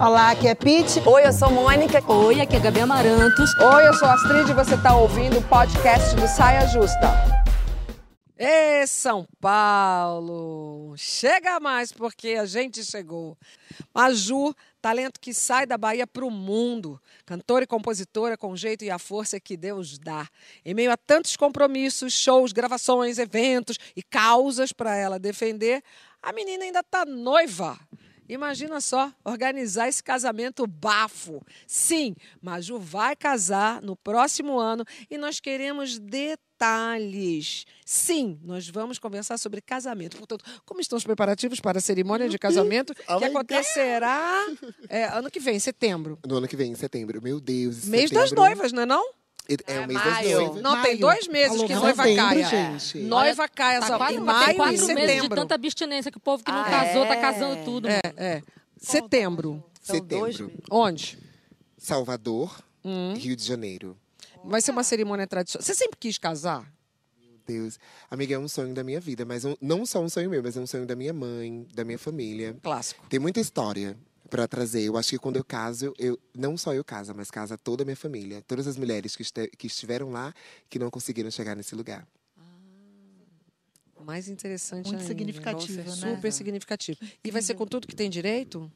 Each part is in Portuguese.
Olá, aqui é Pete. Oi, eu sou Mônica. Oi, aqui é Gabi Amarantos. Oi, eu sou Astrid e você está ouvindo o podcast do Saia Justa. Ê, São Paulo! Chega mais, porque a gente chegou. Maju, talento que sai da Bahia para o mundo. Cantora e compositora com o jeito e a força que Deus dá. Em meio a tantos compromissos, shows, gravações, eventos e causas para ela defender, a menina ainda está noiva. Imagina só organizar esse casamento bafo. Sim, Maju vai casar no próximo ano e nós queremos detalhes. Sim, nós vamos conversar sobre casamento. Portanto, como estão os preparativos para a cerimônia de casamento Oh que acontecerá é, ano que vem, setembro. No ano que vem, em setembro. Meu Deus. Mês setembro. das noivas, não é não? É, o mês maio. das noivas. Não, tem Maio. dois meses Falou que novembro, noiva caia. gente. Noiva caia Tá só quase em maio e quatro meses de setembro. tanta abstinência que o povo que não Ah, casou tá é? casando tudo. É, é. Setembro. São Setembro. Onde? Salvador, Hum. Rio de Janeiro. Vai ser uma cerimônia tradicional. Você sempre quis casar? Meu Deus. Amiga, é um sonho da minha vida, mas um- não só um sonho meu, mas é um sonho da minha mãe, da minha família. Clássico. Tem muita história pra trazer. Eu acho que quando eu caso, eu não só eu caso, mas casa toda a minha família. Todas as mulheres que, este- que estiveram lá que não conseguiram chegar nesse lugar. Mais interessante Muito ainda. significativo, Nossa, né? Super significativo. E vai ser com tudo que tem direito?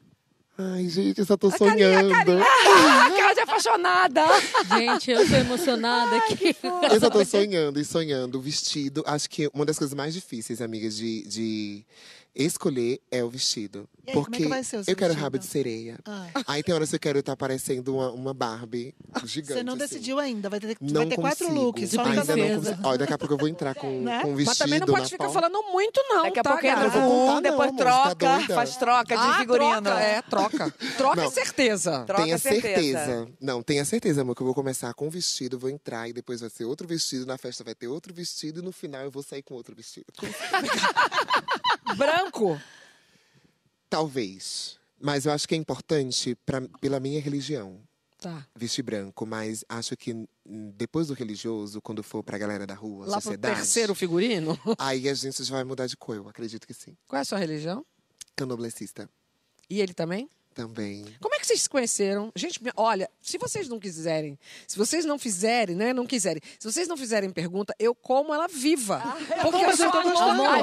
Ai, gente, eu só tô sonhando. Ah, cara de apaixonada! Gente, eu tô emocionada aqui. Eu só tô sonhando e sonhando. O vestido, acho que uma das coisas mais difíceis, amigas, de, de escolher é o vestido. E aí, como é Porque que vai ser o seu eu quero vestido? rabo de sereia. Ah, Aí tem horas que eu quero estar parecendo uma, uma Barbie gigante. você não assim. decidiu ainda, vai ter, Não vai ter quatro looks, só Ainda não consigo. Ó, daqui a pouco eu vou entrar com, Né? com um vestido Mas também não pode ficar pau. falando muito, não. Daqui a tá, pouco entra gata? Eu vou com um, depois amor, tá troca, doida? faz troca de Ah, figurino. troca, é, troca. Troca é Não. certeza. Troca tenha certeza. certeza. Não, tenha certeza, amor, que eu vou começar com um vestido, vou entrar e depois vai ser outro vestido, na festa vai ter outro vestido e no final eu vou sair com outro vestido. Branco. Talvez. Mas eu acho que é importante pra, pela minha religião Tá. vestir branco, mas acho que depois do religioso, quando for pra galera da rua, Lá pro sociedade, terceiro figurino. aí a gente já vai mudar de cor, eu acredito que sim. Qual é a sua religião? Canoblecista E ele também? Também. Como é que vocês se conheceram? Gente, olha, se vocês não quiserem, se vocês não fizerem, né? Não quiserem. Se vocês não fizerem pergunta, eu como ela viva. Porque eu sou louca do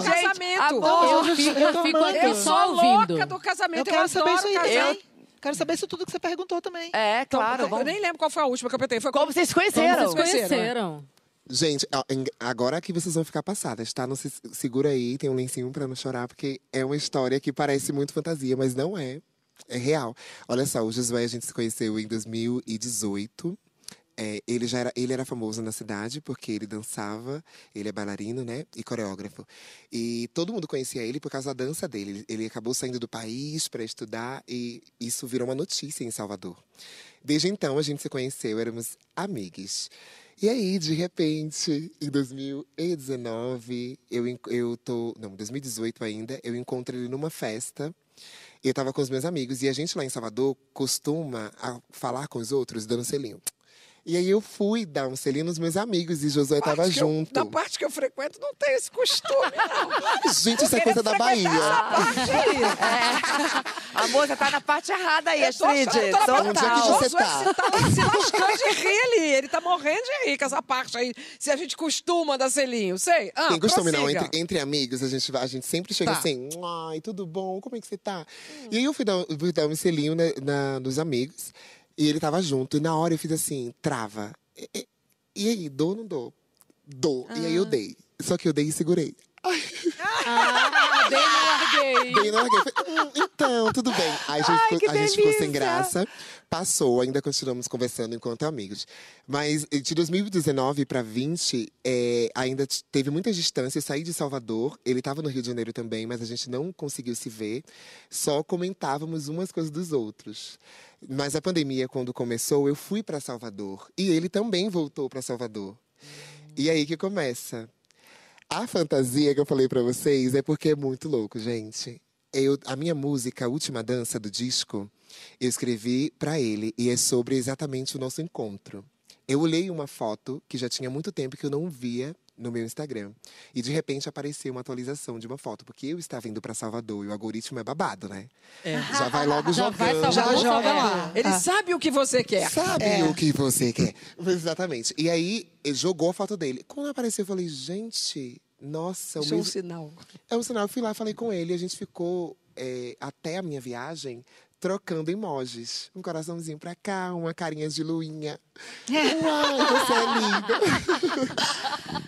casamento. amor, Eu fico, eu eu aqui Eu só sou ouvindo. louca do casamento. Eu quero saber isso aí. Quero saber isso tudo que você perguntou também. É, Então, claro. eu vamos- nem lembro qual foi a última que eu apertei. Foi Como vocês se Como conheceram? vocês conheceram, conheceram? Gente, agora que vocês vão ficar passadas, tá? Não se segura aí, tem um lencinho pra não chorar, porque é uma história que parece muito fantasia, mas não é. É real. Olha só, o Josué a gente se conheceu em 2018. É, ele já era, ele era famoso na cidade porque ele dançava, ele é bailarino, né, e coreógrafo. E todo mundo conhecia ele por causa da dança dele. Ele, acabou saindo do país para estudar e isso virou uma notícia em Salvador. Desde então a gente se conheceu, éramos amigos. E aí, de repente, em 2019, eu, eu tô. Não, 2018 ainda, eu encontro ele numa festa. Eu tava com os meus amigos. E a gente lá em Salvador costuma falar com os outros dando selinho. E aí eu fui dar um selinho nos meus amigos e Josué tava que eu- junto. na parte que eu frequento não tem esse costume, não. Gente, isso é coisa da Bahia. É. Amor, você tá na parte errada aí, Astrid. Onde é que você Josué tá? se tá se lascando de rir ali. Ele tá morrendo de rir com essa parte aí. Se a gente costuma dar selinho, sei. Ah, Tem costume, não. prossiga. Entre, entre amigos, a gente, vai- a gente sempre chega Tá. assim, ai, tudo bom? Como é que você tá? E aí eu fui dar, fui dar um selinho na, na- nos amigos. E ele tava junto. E na hora eu fiz assim, trava. E, e- e aí, dou ou não dou? Dou. E aí eu dei. Só que eu dei e segurei. Ah, bem larguei. Na larguei. "Hum, então, tudo bem. Aí a gente, ficou, a gente ficou sem graça. Passou, ainda continuamos conversando enquanto amigos. Mas de 2019 para 20, é, ainda teve muita distância. Eu saí de Salvador, ele estava no Rio de Janeiro também, mas a gente não conseguiu se ver. Só comentávamos umas coisas dos outros. Mas a pandemia, quando começou, eu fui para Salvador. E ele também voltou para Salvador. E aí que começa. A fantasia que eu falei pra vocês é porque é muito louco, gente. Eu, a minha música, a última dança do disco, eu escrevi pra ele e é sobre exatamente o nosso encontro. Eu olhei uma foto que já tinha muito tempo que eu não via no meu Instagram. E de repente apareceu uma atualização de uma foto, porque eu estava indo para Salvador e o algoritmo é babado, né? Já vai logo Já vai jogando. Salvador, Já joga é. lá. Ele Ah. sabe o que você quer. Sabe É. o que você quer. Exatamente. E aí, ele jogou a foto dele. Quando apareceu, eu falei, gente, nossa, o Isso é um mesmo... sinal. É um sinal. Eu fui lá, falei com ele. A gente ficou, é, até a minha viagem, trocando emojis. Um coraçãozinho pra cá, uma carinha de luinha. Uai, você é linda.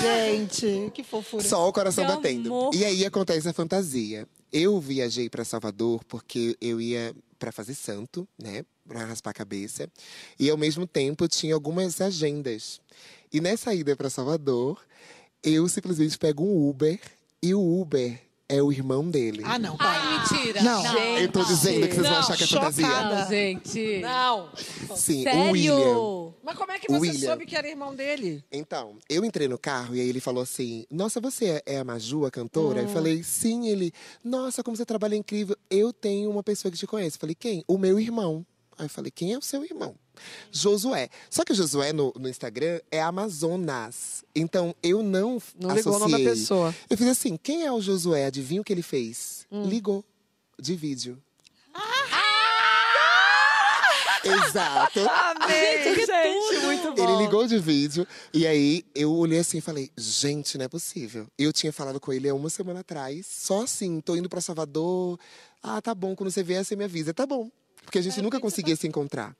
Gente, que fofura. Só o coração batendo. amor. E aí acontece a fantasia. Eu viajei pra Salvador porque eu ia pra fazer santo, né? Pra raspar a cabeça. E ao mesmo tempo tinha algumas agendas. E nessa ida pra Salvador, eu simplesmente pego um Uber e o Uber é o irmão dele. Ah, não, Ai, para. mentira. Não. eu tô dizendo que vocês vão Não, achar que é chocada. fantasia. Não, gente. Não. Sim, o William. Sério? Mas como é que você William. soube que era irmão dele? Então, eu entrei no carro e aí ele falou assim: Nossa, você é a Maju, a cantora? Hum. Eu falei: Sim. Ele, Nossa, como você trabalha incrível. Eu tenho uma pessoa que te conhece. Eu falei: Quem? O meu irmão. Aí eu falei: Quem é o seu irmão? Josué. Só que o Josué no, no Instagram é Amazonas. Então eu não. Não ligou o nome da pessoa. Eu fiz assim: Quem é o Josué? Adivinha o que ele fez? Hum. Ligou. De vídeo. Ah! Exato. Amei, gente, muito bom. Ele ligou de vídeo e aí eu olhei assim e falei, gente, não é possível. Eu tinha falado com ele há uma semana atrás, só assim, tô indo pra Salvador. Ah, tá bom, quando você vier, você me avisa. Tá bom. Porque a gente nunca conseguia se encontrar.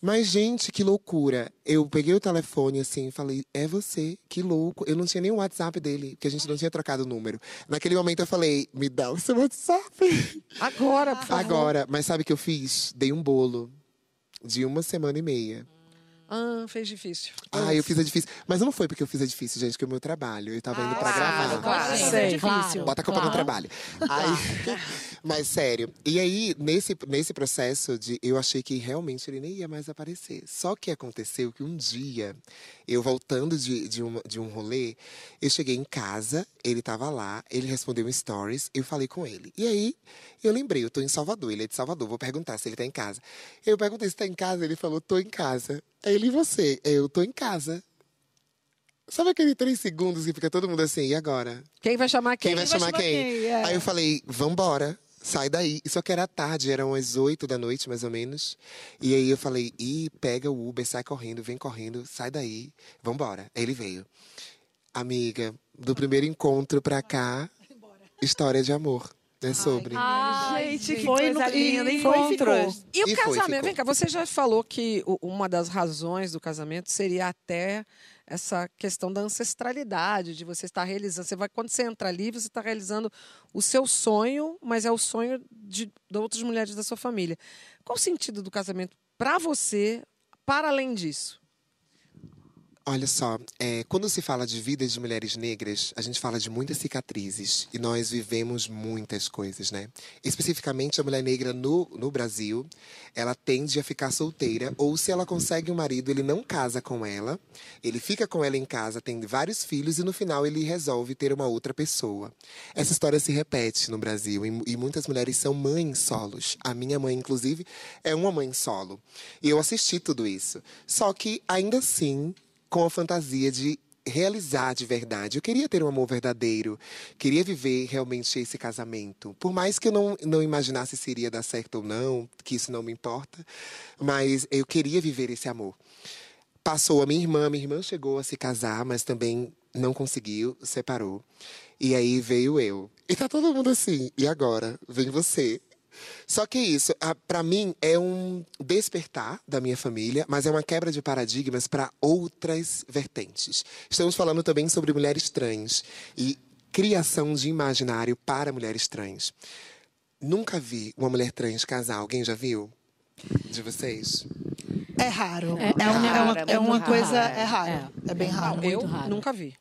Mas, gente, que loucura. Eu peguei o telefone assim e falei, é você, que louco. Eu não tinha nem o WhatsApp dele, porque a gente não tinha trocado o número. Naquele momento eu falei, me dá o seu WhatsApp. Agora, por favor. Agora, mas sabe o que eu fiz? Dei um bolo de uma semana e meia. Ah, fez difícil. Ah, eu fiz a difícil. Mas não foi porque eu fiz a difícil, gente, que é o meu trabalho. Eu tava indo pra gravar. claro. Sim, Sei. é difícil. Bota a culpa no trabalho. Aí, mas sério. E aí, nesse, nesse processo de. Eu achei que realmente ele nem ia mais aparecer. Só que aconteceu que um dia, eu voltando de, de, uma, de um rolê, eu cheguei em casa, ele tava lá, ele respondeu um stories, eu falei com ele. E aí, eu lembrei, eu tô em Salvador, ele é de Salvador, vou perguntar se ele tá em casa. Eu perguntei se tá em casa, ele falou, tô em casa. Ele e você? Eu tô em casa. Sabe aquele três segundos que fica todo mundo assim, e agora? Quem vai chamar quem? Quem vai chamar quem? É. Aí eu falei, vambora, sai daí. Só que era tarde, eram as oito da noite, mais ou menos. E aí eu falei, ih, pega o Uber, sai correndo, vem correndo, sai daí, vambora. Aí ele veio. Amiga, do primeiro encontro pra cá, história de amor. É sobre. Ai, gente, que Foi coisa no- linda. foi e. E o E foi, casamento? ficou. Vem cá, você já falou que uma das razões do casamento seria até essa questão da ancestralidade, de você estar realizando. Você vai, quando você entra ali, você está realizando o seu sonho, mas é o sonho de, de outras mulheres da sua família. Qual o sentido do casamento para você, para além disso? Olha só, é, quando se fala de vidas de mulheres negras, a gente fala de muitas cicatrizes e nós vivemos muitas coisas, né? Especificamente a mulher negra no, no Brasil, ela tende a ficar solteira ou se ela consegue um marido, ele não casa com ela, ele fica com ela em casa, tem vários filhos e no final ele resolve ter uma outra pessoa. Essa história se repete no Brasil e, e muitas mulheres são mães solos. A minha mãe, inclusive, é uma mãe solo. E eu assisti tudo isso. Só que ainda assim com a fantasia de realizar de verdade. Eu queria ter um amor verdadeiro, queria viver realmente esse casamento. Por mais que eu não, não imaginasse se iria dar certo ou não, que isso não me importa, mas eu queria viver esse amor. Passou a minha irmã, minha irmã chegou a se casar, mas também não conseguiu, separou. E aí veio eu. E tá todo mundo assim, e agora? Vem você. Só que isso, a- pra mim, é um despertar da minha família, mas é uma quebra de paradigmas para outras vertentes. Estamos falando também sobre mulheres trans e criação de imaginário para mulheres trans. Nunca vi uma mulher trans casar. Alguém já viu? De vocês? É raro. É- É, é uma, é raro, uma, é é uma coisa. raro. É raro. É, bem raro. Eu raro. nunca vi.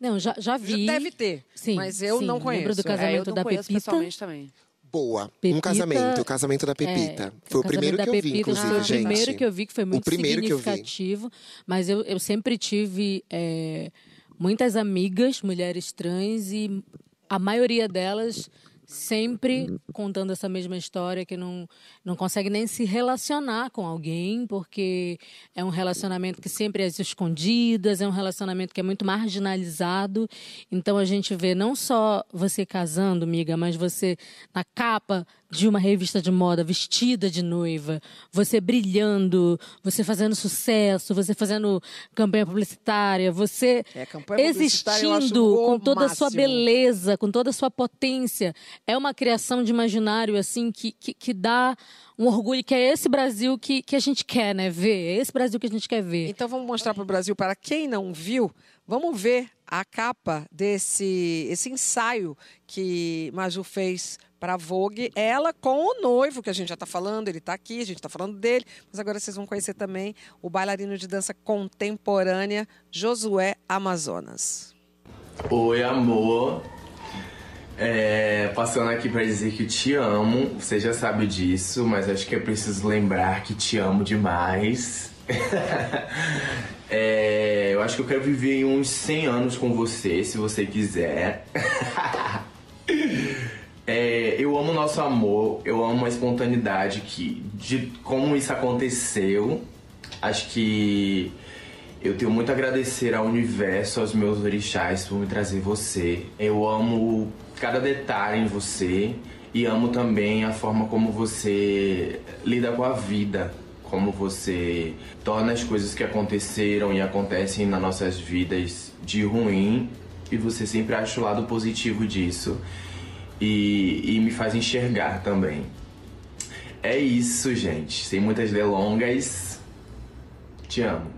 Não, já, já vi. Deve ter, Sim, mas eu sim. não Lembro conheço. do É, eu casamento não da conheço Pepita. pessoalmente também. Boa. Pepita- um casamento, o casamento da Pepita. É, foi o casamento primeiro que eu vi, Pepita, inclusive, Foi o gente. primeiro que eu vi, que foi muito primeiro que eu vi. significativo. Mas eu, eu sempre tive é, muitas amigas, mulheres trans, e a maioria delas sempre contando essa mesma história, que não, não consegue nem se relacionar com alguém, porque é um relacionamento que sempre é às escondidas, é um relacionamento que é muito marginalizado. Então a gente vê não só você casando, amiga, mas você na capa de uma revista de moda, vestida de noiva, você brilhando, você fazendo sucesso, você fazendo campanha publicitária, você É, campanha existindo com toda a sua máximo. beleza, com toda a sua potência. É uma criação de imaginário, assim, que, que, que dá um orgulho, que é esse Brasil que, que a gente quer, né, ver. É esse Brasil que a gente quer ver. Então vamos mostrar para o Brasil, para quem não viu, vamos ver a capa desse esse ensaio que Maju fez para Vogue, ela com o noivo, que a gente já está falando, ele está aqui, a gente está falando dele, mas agora vocês vão conhecer também o bailarino de dança contemporânea Josué Amazonas. Oi, amor. É, passando aqui pra dizer que te amo. Você já sabe disso, mas acho que é preciso lembrar que te amo demais. É, eu acho que eu quero viver uns 100 anos com você, se você quiser. É, eu amo o nosso amor, eu amo a espontaneidade que, de como isso aconteceu. Acho que eu tenho muito a agradecer ao universo, aos meus orixás por me trazer você. Eu amo cada detalhe em você e amo também a forma como você lida com a vida, como você torna as coisas que aconteceram e acontecem nas nossas vidas de ruim e você sempre acha o lado positivo disso e, e me faz enxergar também. É isso, gente. Sem muitas delongas. Te amo.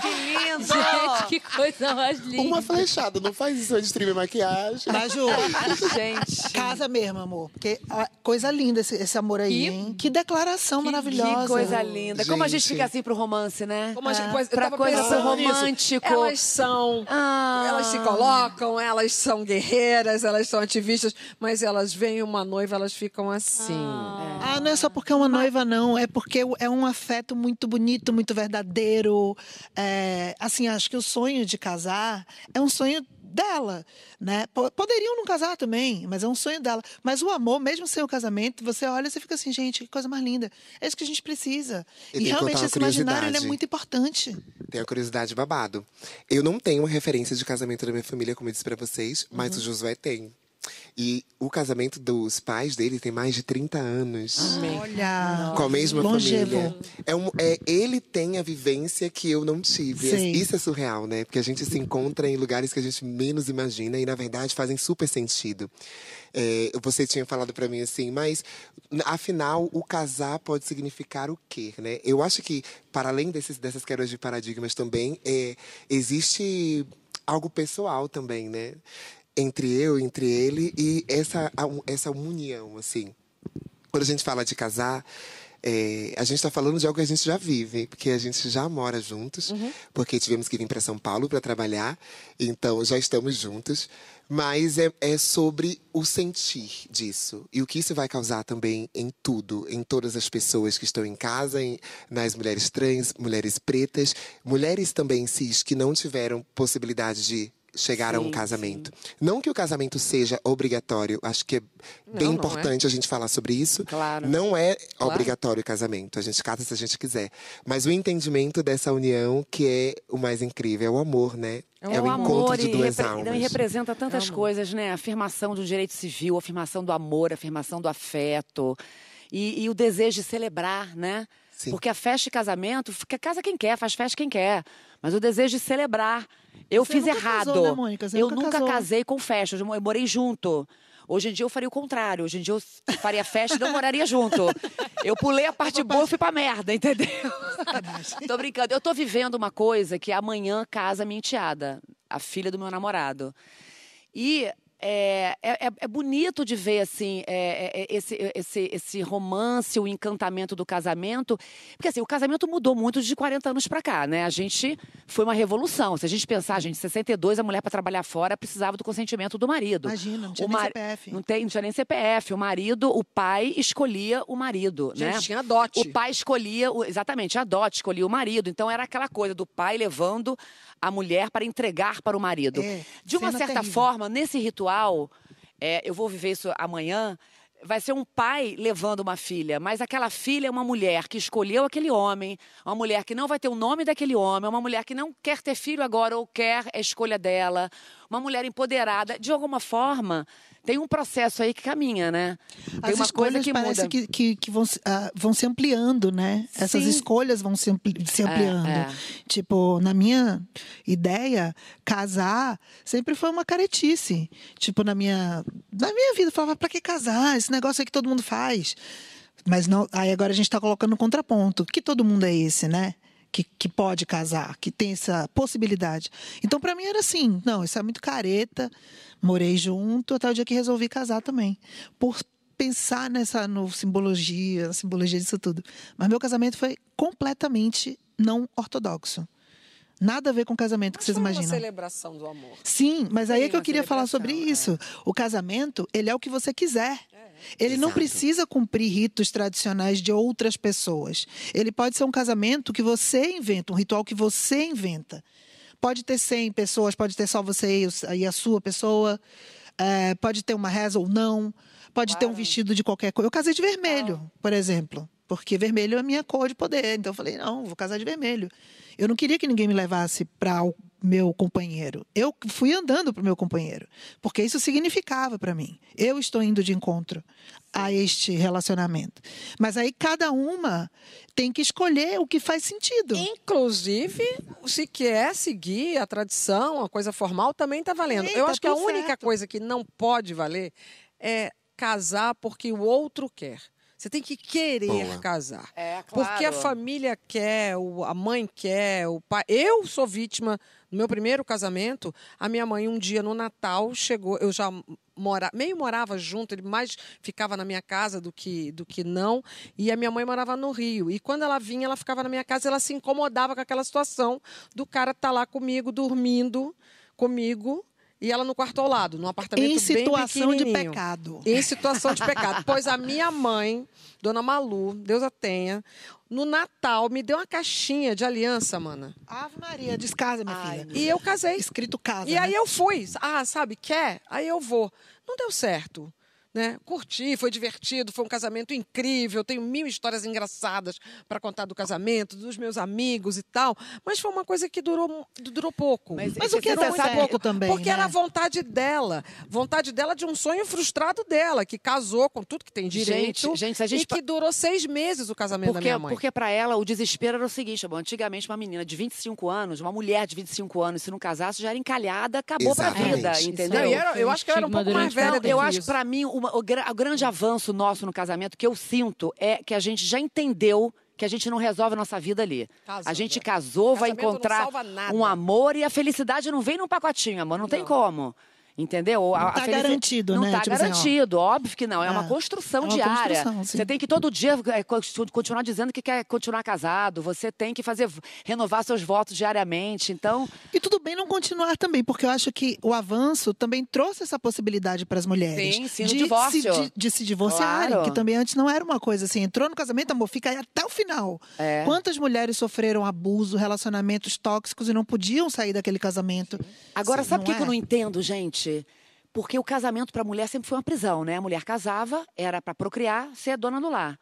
que lindo! Gente, que coisa mais linda. Uma flechada, não faz isso antes de streamer maquiagem. Maju, Gente. casa mesmo, amor. Porque ó, coisa linda esse, esse amor aí, Que- hein? Que declaração maravilhosa. Que coisa linda. Como a gente Gente. fica assim pro romance, né? Como a gente- Ah, pois, eu pra coisa pro nisso. romântico. Elas são Ah. Elas se colocam, elas são guerreiras, elas são ativistas, mas elas veem uma noiva, elas ficam assim. Ah, não é só porque é uma noiva, não. É porque é um afeto muito bonito, muito verdadeiro. É, assim, acho que o sonho de casar é um sonho dela, né? Po- Poderiam não casar também, mas é um sonho dela. Mas o amor, mesmo sem o casamento, você olha e você fica assim, gente, que coisa mais linda. É isso que a gente precisa. E E, tem realmente esse imaginário é muito importante. Tenho a curiosidade babado. Eu não tenho uma referência de casamento da minha família, como eu disse pra vocês, mas o Josué tem. E o casamento dos pais dele tem mais de 30 anos. Olha, Com a mesma longevo. família. É um, é, ele tem a vivência que eu não tive. Sei. Isso é surreal, né? Porque a gente se encontra em lugares que a gente menos imagina e, na verdade, fazem super sentido. É, você tinha falado pra mim assim, mas afinal, o casar pode significar o quê, né? Eu acho que, para além desses, dessas quebras de paradigmas também, é, existe algo pessoal também, né? Entre eu, entre ele e essa, essa união, assim. Quando a gente fala de casar, é, a gente está falando de algo que a gente já vive, porque a gente já mora juntos, porque tivemos que vir para São Paulo para trabalhar, então já estamos juntos. Mas é, é sobre o sentir disso e o que isso vai causar também em tudo, em todas as pessoas que estão em casa, em- nas mulheres trans, mulheres pretas, mulheres também cis que não tiveram possibilidade de chegar a um Sim, casamento. Não que o casamento seja obrigatório, acho que é bem não é. importante a gente falar sobre isso. Claro. Não é Claro. obrigatório o casamento, a gente casa se a gente quiser. Mas o entendimento dessa união que é o mais incrível, é o amor, né? É, o encontro de e, duas repre- almas. não, e representa tantas coisas, né? Afirmação do direito civil, afirmação do amor, afirmação do afeto. E, e o desejo de celebrar, né? Sim. Porque a festa de casamento, fica casa quem quer, faz festa quem quer. Mas o desejo de celebrar. Eu Você fiz nunca errado. casou, né, Mônica? Você eu nunca nunca casou. casei com festa, eu mo- eu morei junto. Hoje em dia eu faria o contrário. Hoje em dia eu faria festa e não moraria junto. Eu pulei a parte boa e fui pra merda, entendeu? tô brincando. Eu tô vivendo uma coisa que amanhã casa minha enteada, a filha do meu namorado. E é, é, é- é bonito de ver assim é, é, é, esse, esse, esse romance, o encantamento do casamento. Porque assim, o casamento mudou muito de 40 anos pra cá, né? A gente foi uma revolução. Se a gente pensar, gente, em 62, a mulher para trabalhar fora precisava do consentimento do marido. Imagina, não tinha O nem mar- CPF. Não, tem, não tinha nem CPF. O marido, o pai escolhia o marido, Gente, né? tinha dote. O pai escolhia, o- exatamente, a dote escolhia o marido. Então era aquela coisa do pai levando a mulher para entregar para o marido. É, De uma certa terrível. forma, nesse ritual, é, eu vou viver isso amanhã, vai ser um pai levando uma filha, mas aquela filha é uma mulher que escolheu aquele homem, uma mulher que não vai ter o nome daquele homem, uma mulher que não quer ter filho agora ou quer a escolha dela, uma mulher empoderada. De alguma forma, tem um processo aí que caminha, né? Tem As uma coisa escolhas que parece muda. que, que, que vão, se- ah, vão se ampliando, né? Essas Sim. escolhas vão se, ampli- se ampliando. é. Tipo, na minha ideia, casar sempre foi uma caretice. Tipo, na minha, na minha vida, eu falava, pra que casar? Esse negócio aí que todo mundo faz. Mas não, aí agora a gente está colocando no contraponto. Que todo mundo é esse, né? Que, que pode casar, que tem essa possibilidade. Então, para mim, era assim: não, isso é muito careta. Morei junto até o dia que resolvi casar também. Por pensar nessa no simbologia, na simbologia disso tudo. Mas meu casamento foi completamente não ortodoxo. Nada a ver com o casamento que Mas vocês foi uma imaginam. celebração do amor. Sim, mas aí é que eu uma queria falar sobre celebração, isso. O casamento, ele é o que você quiser. Ele não Exato. precisa cumprir ritos tradicionais de outras pessoas. Ele pode ser um casamento que você inventa, um ritual que você inventa. Pode ter 100 pessoas, pode ter só você e a sua pessoa. É, pode ter uma reza ou não. Pode ter um vestido de qualquer cor. Eu casei de vermelho, por exemplo. Porque vermelho é a minha cor de poder. Então eu falei, não, vou casar de vermelho. Eu não queria que ninguém me levasse para meu companheiro. Eu fui andando para o meu companheiro. Porque isso significava para mim. Eu estou indo de encontro a este relacionamento. Mas aí cada uma tem que escolher o que faz sentido. Inclusive, se quer seguir a tradição, a coisa formal, também está valendo. Sim, Eu tá acho que a única certo. coisa que não pode valer é casar porque o outro quer. Você tem que querer Boa. casar. É, Porque a claro. família quer, a mãe quer, o pai. Eu sou vítima no meu primeiro casamento. A minha mãe, um dia no Natal, chegou. Eu já mora, meio morava junto, ele mais ficava na minha casa do que, do que não. E a minha mãe morava no Rio. E quando ela vinha, ela ficava na minha casa, ela se incomodava com aquela situação do cara estar lá comigo, dormindo comigo. E ela no quarto ao lado, num apartamento Em situação de pecado. Em situação de pecado. Pois a minha mãe, Dona Malu, Deus a tenha, no Natal me deu uma caixinha de aliança, mana. Ave Maria, descasa, minha Ai, filha. E eu casei. Escrito casa. E aí né? eu fui. Ah, sabe, quer? Aí eu vou. Não deu certo. Né? Curti, foi divertido, foi um casamento incrível. Tenho mil histórias engraçadas para contar do casamento, dos meus amigos e tal. Mas foi uma coisa que durou, durou pouco. Mas Mas o que deu sabe- certo também, Porque né? era a vontade dela. Vontade dela de um sonho frustrado dela, que casou com tudo que tem direito. Gente, gente, se a gente e que durou seis meses o casamento da Porque, minha mãe. porque para ela o desespero era o seguinte, amor, antigamente uma menina de 25 anos, uma mulher de 25 anos, se não casasse, já era encalhada, acabou pra Exatamente. vida, Isso entendeu? Não, e era- eu acho que eu era um pouco mais velha Não, do eu que acho que pra mim uma- o, o grande avanço nosso no casamento que eu sinto é que a gente já entendeu que a gente não resolve a nossa vida ali. Casando, a gente é. casou, vai não encontrar um amor e a felicidade não vem num pacotinho, amor, não, tem como. Entendeu? Não tá felici- garantido, não né? tá Tipo assim, garantido, óbvio que não. É, uma É, construção é uma diária. construção. Você tem que todo dia é, co- continuar dizendo que quer continuar casado. Você tem que fazer renovar seus votos diariamente. Então, E tudo bem não continuar também, porque eu acho que o avanço também trouxe essa possibilidade para as mulheres. Sim, sim, de, divórcio. Se, de, de se divorciarem, Claro. que também antes não era uma coisa assim. Entrou no casamento, amor, fica aí até o final. É. Quantas mulheres sofreram abuso, relacionamentos tóxicos e não podiam sair daquele casamento? Agora, Sim, sabe o que, não que eu é? não entendo, gente? Porque o casamento para a mulher sempre foi uma prisão, né? A mulher casava, era para procriar, ser dona do lar.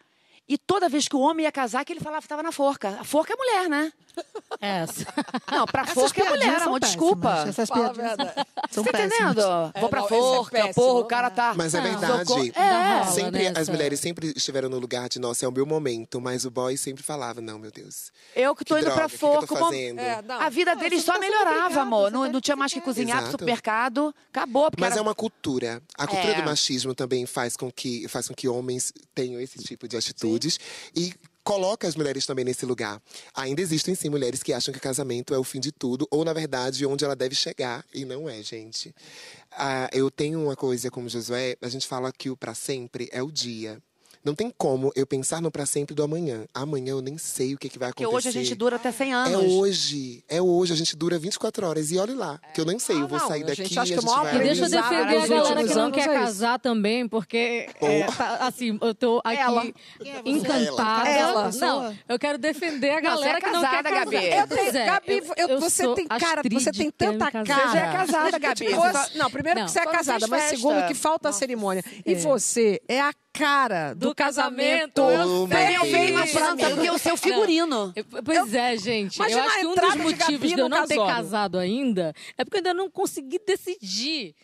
E toda vez que o homem ia casar, que ele falava que estava na forca. A forca é mulher, né? Essa. Não, pra Essas forca é mulher, amor, péssimas, desculpa. Essas piadinhas são Você tá entendendo? É, Vou pra não, é forca, péssimo. porra, o cara tá. Mas é verdade. É. Sempre, né, as mulheres sempre estiveram no lugar de, nossa, é o meu momento. Mas o boy sempre falava, não, meu Deus. Eu que tô Que indo droga, pra o que que forca. fazendo? É. A vida Não, você só tá melhorava, amor. Não, faz não tinha mais que cozinhar pro supermercado. Acabou. Mas era... é uma cultura. A cultura É. do machismo também faz com que, faz com que homens tenham esse tipo de atitudes. E coloca as mulheres também nesse lugar. Ainda existem, sim, mulheres que acham que casamento é o fim de tudo. Ou, na verdade, onde ela deve chegar. E não é, gente. Ah, eu tenho uma coisa como Josué. A gente fala que o pra sempre é o dia. Não tem como eu pensar no pra sempre do amanhã. Amanhã eu nem sei o que, que vai Porque acontecer. hoje a gente dura até 100 anos. É hoje, é hoje. A gente dura 24 horas. E olhe lá, que eu nem sei. Ah, eu vou não, sair a daqui gente e a acha gente que vai... E deixa eu defender a nos galera que não quer é casar também, porque, é, tá, assim, eu tô aqui Ela. encantada. Ela. Não, eu quero defender a galera é que não casada, quer casar. Gabi. Eu tenho, é, Gabi, eu- eu você tem cara, você tem tanta cara. Você já é casada, Gabi. Não, primeiro que você é casada, mas segundo que falta a cerimônia. E você é a cara do, Do casamento. casamento, eu Oh, sei. meu Eu Deus. imaginando que o seu figurino. Eu- Pois é, gente. Eu acho que um dos motivos de eu não ter casado ainda é porque eu ainda não consegui decidir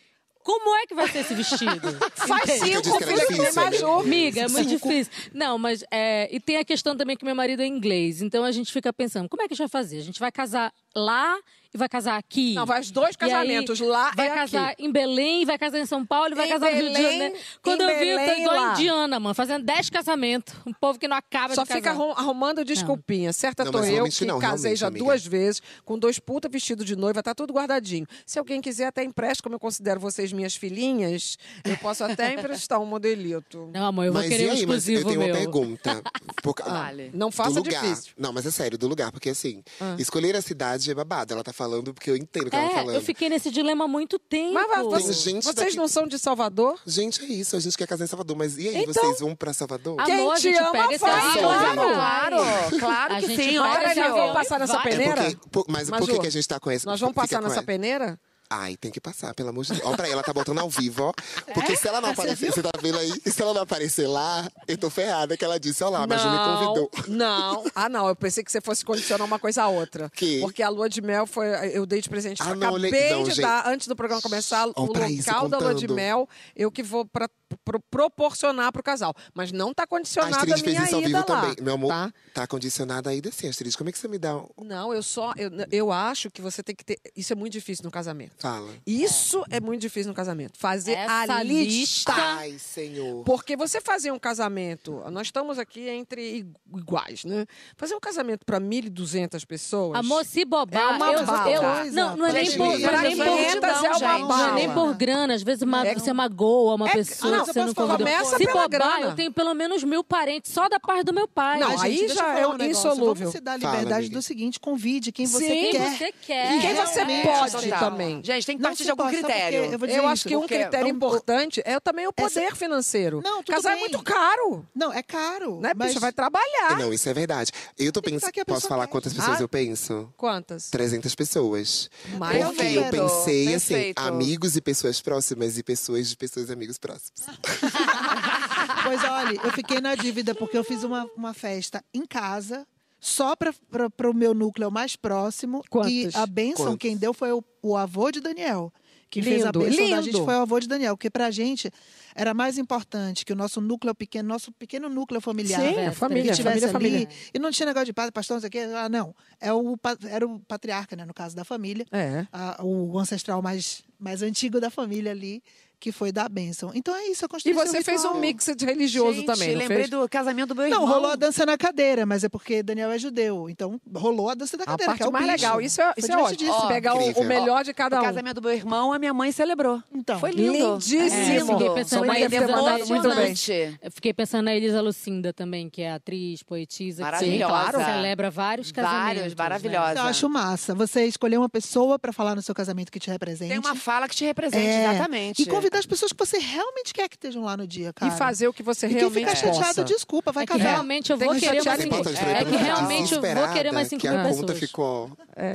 como é que vai ser esse vestido. Faz? Eu cinco filhos, mais. Amiga, é muito difícil. Não, mas. é, e tem a questão também que meu marido é inglês. Então a gente fica pensando: como é que a gente vai fazer? A gente vai casar lá e vai casar aqui? Não, vai os dois E aí, casamentos, lá Vai e aqui. casar em Belém, vai casar em São Paulo e vai Em casar no Rio de Belém, Janeiro. Quando eu vi, eu tô Belém, igual indiana, mano, fazendo 10 casamentos. Um povo que não acaba Só de casar. fica arrum- arrumando desculpinha. Certa Não, tô eu, que não, casei já amiga. duas vezes, com dois puta vestidos de noiva, tá tudo guardadinho. Se alguém quiser até empresta, como eu considero vocês minhas filhinhas, eu posso até emprestar um modelito. Não, amor, eu vou Mas querer e um aí, mas eu exclusivo tenho meu. uma pergunta. Por, Vale. Não faça lugar. difícil. Não, mas é sério, do lugar. Porque assim, escolher a cidade é babado. Ela tá falando porque eu entendo o que ela tá É, falando. eu fiquei nesse dilema há muito tempo. Mas vai- você- Tem gente vocês daqui- não são de Salvador? Gente, é isso. A gente quer casar em Salvador. Mas e aí, Então- vocês vão pra Salvador? Amor, Quem a te gente ama, pega esse avião, claro, claro, claro A que gente sim. Olha, já e passar nessa vai. É peneira? porque, por- mas Mas, por que que a gente tá com essa? Nós vamos passar nessa ela? peneira? Ai, tem que passar, pelo amor de Deus. Ó, pra ela tá botando ao vivo, ó. Porque se ela não aparecer, você tá vendo aí? Se ela não aparecer lá, eu tô ferrada, que ela disse, ó lá, a Maju me convidou. Não. Ah, não. Eu pensei que você fosse condicionar uma coisa a outra. Que? Porque a lua de mel foi. Eu dei de presente. Ah, não, acabei não, de gente. dar, antes do programa começar, Ó, o pra isso, local da lua de mel, eu que vou pra, pro- proporcionar pro casal. Mas não tá A condicionada a, Astrid fez minha isso ao ida vivo lá. também. Meu amor, Tá? tá condicionada ainda sim, Astrid. Como é que você me dá um... Não, eu só. Eu, eu acho que você tem que ter. Isso é muito difícil no casamento. Fala. Isso é, muito difícil no casamento. Fazer Essa a lista. Ai, senhor. Porque você fazer um casamento, nós estamos aqui entre igu- iguais, né? Fazer um casamento para 1.200 pessoas. Amor, se bobar, É uma eu, bala. eu- não, não é nem por, pra não é nem por, 500 é uma gente. não é nem bala. por grana, às vezes ma- É- você magoa uma é- pessoa não, eu posso falar, convidou. começa Se pela bobar, grana. eu tenho pelo menos mil parentes só da parte do meu pai. Não, Mas, aí gente, já é um insolúvel. Vamos se dar a Fala, liberdade do seguinte: convide quem você Sim. Quem quer. você quer. E quem você pode também. Gente, tem que Não partir de algum critério. Eu vou dizer Eu acho que um critério importante é também o essa- poder financeiro. Não, tudo Casar é muito caro. Não, é caro. Né, mas bicha? Vai trabalhar. Não, isso é verdade. Eu tô pensando... Posso falar quer. quantas pessoas Ah. eu penso? Quantas? 300 pessoas. Porque eu pensei, assim, amigos e pessoas próximas e pessoas de pessoas e amigos próximos. Pois olha, eu fiquei na dívida porque eu fiz uma, uma festa em casa, só para o meu núcleo mais próximo. Quantos? E a benção Quantos? quem deu foi o, o avô de Daniel. Quem fez a Lindo, benção da lindo. gente foi o avô de Daniel. Porque pra gente era mais importante que o nosso núcleo pequeno, nosso pequeno núcleo familiar. Sim, né, a família, que tivesse família, ali. família. E não tinha negócio de padre, pastor, não sei o quê. Ah, não. É o, era o patriarca, né, no caso da família. É. a- o ancestral mais, mais antigo da família ali, que foi dar bênção. Então é isso, eu E construí esse você fez um ritual. mix de religioso Gente, também, não lembrei fez? do casamento do meu Não, irmão. rolou a dança na cadeira, mas é porque Daniel é judeu. Então rolou a dança da A cadeira, parte que é o mais bicho. legal. Isso é, Foi isso é ótimo. divertidíssimo. Pegar o, o melhor de cada O um. casamento do meu irmão, a minha mãe celebrou. Então, Foi lindo. lindíssimo. Eu fiquei pensando Na deve ter Elisa mandado muito bem. Emocionante. Eu fiquei pensando na Elisa Lucinda também, que é atriz, poetisa. que Maravilhosa. claro, celebra vários casamentos. Vários, né? maravilhosa. eu acho massa. Você escolher uma pessoa para falar no seu casamento que te represente. Tem uma fala que te representa, É. exatamente. E convidar as pessoas que você realmente quer que estejam lá no dia, cara. E fazer o que você E quem realmente fica chateado, possa. desculpa, vai É que casar. realmente eu vou que querer mais cinco. É que realmente eu vou querer mais cinco que mil a conta pessoas. ficou... É.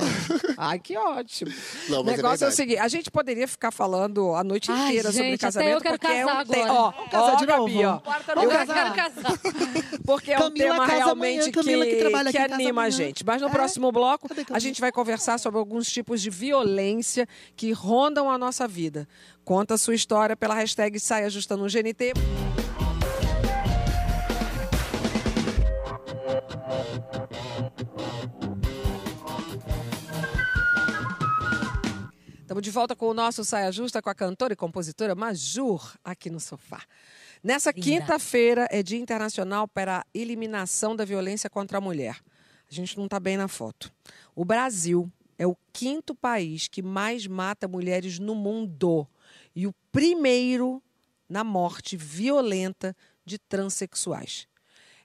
Ai, que ótimo. Não, o é negócio é, o seguinte: a gente poderia ficar falando a noite Ai, inteira sobre casamento. eu quero porque é um agora. Ó, casar ó, de Gabi, novo. ó. Vamos Eu casar. quero casar. Porque é um Camila tema realmente amanhã, que que, que anima a gente. Mas no É. próximo bloco, a gente vai conversar sobre alguns tipos de violência que rondam a nossa vida. Conta a sua história pela hashtag Sai Ajustando o GNT. Estamos de volta com o nosso Saia Justa com a cantora e compositora Majur aqui no sofá. Nessa quinta-feira é Dia Internacional para a Eliminação da Violência contra a Mulher. A gente não está bem na foto. O Brasil é o quinto país que mais mata mulheres no mundo. E o primeiro na morte violenta de transexuais.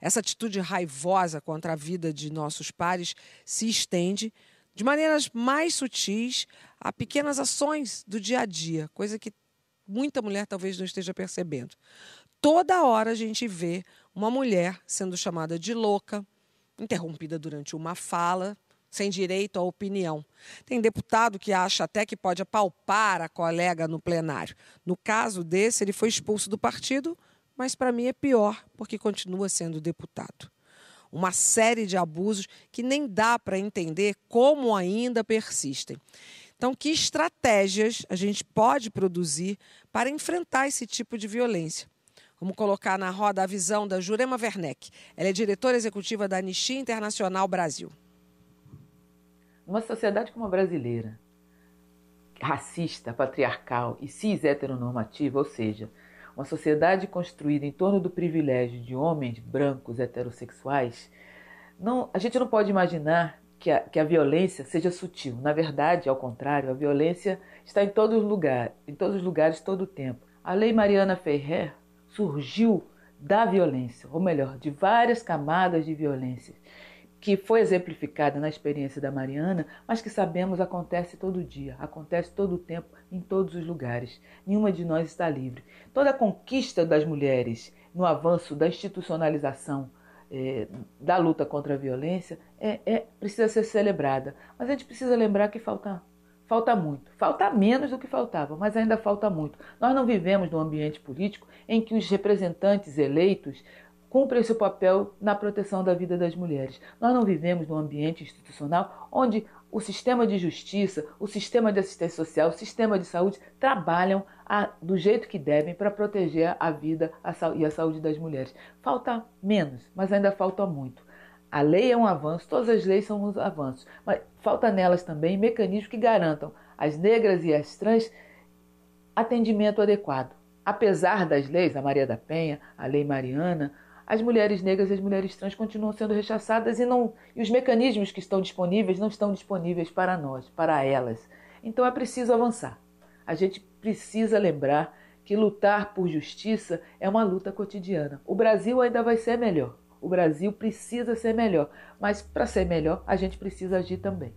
Essa atitude raivosa contra a vida de nossos pares se estende de maneiras mais sutis a pequenas ações do dia a dia, coisa que muita mulher talvez não esteja percebendo. Toda hora a gente vê uma mulher sendo chamada de louca, interrompida durante uma fala, sem direito à opinião. Tem deputado que acha até que pode apalpar a colega no plenário. No caso desse, ele foi expulso do partido, mas para mim é pior, porque continua sendo deputado. Uma série de abusos que nem dá para entender como ainda persistem. Então, que estratégias a gente pode produzir para enfrentar esse tipo de violência? Vamos colocar na roda a visão da Jurema Werneck. Ela é diretora executiva da Anistia Internacional Brasil. Numa sociedade como a brasileira, racista, patriarcal e cis-heteronormativa, ou seja, uma sociedade construída em torno do privilégio de homens brancos heterossexuais, não, a gente não pode imaginar que a, que a violência seja sutil. Na verdade, ao contrário, a violência está em todos os lugares, em todos os lugares, todo o tempo. A Lei Mariana Ferrer surgiu da violência, ou melhor, de várias camadas de violência que foi exemplificada na experiência da Mariana, mas que sabemos acontece todo dia, acontece todo o tempo, em todos os lugares. Nenhuma de nós está livre. Toda a conquista das mulheres no avanço da institucionalização é, da luta contra a violência é, é, precisa ser celebrada. Mas a gente precisa lembrar que falta, falta muito. Falta menos do que faltava, mas ainda falta muito. Nós não vivemos num ambiente político em que os representantes eleitos cumprem seu papel na proteção da vida das mulheres. Nós não vivemos num ambiente institucional onde o sistema de justiça, o sistema de assistência social, o sistema de saúde trabalham a, do jeito que devem para proteger a vida a, e a saúde das mulheres. Falta menos, mas ainda falta muito. A lei é um avanço, todas as leis são um avanços, mas falta nelas também mecanismos que garantam às negras e às trans atendimento adequado. Apesar das leis, a Maria da Penha, a Lei Mariana, as mulheres negras e as mulheres trans continuam sendo rechaçadas e, não, e os mecanismos que estão disponíveis não estão disponíveis para nós, para elas. Então é preciso avançar. A gente precisa lembrar que lutar por justiça é uma luta cotidiana. O Brasil ainda vai ser melhor. O Brasil precisa ser melhor. Mas para ser melhor, a gente precisa agir também.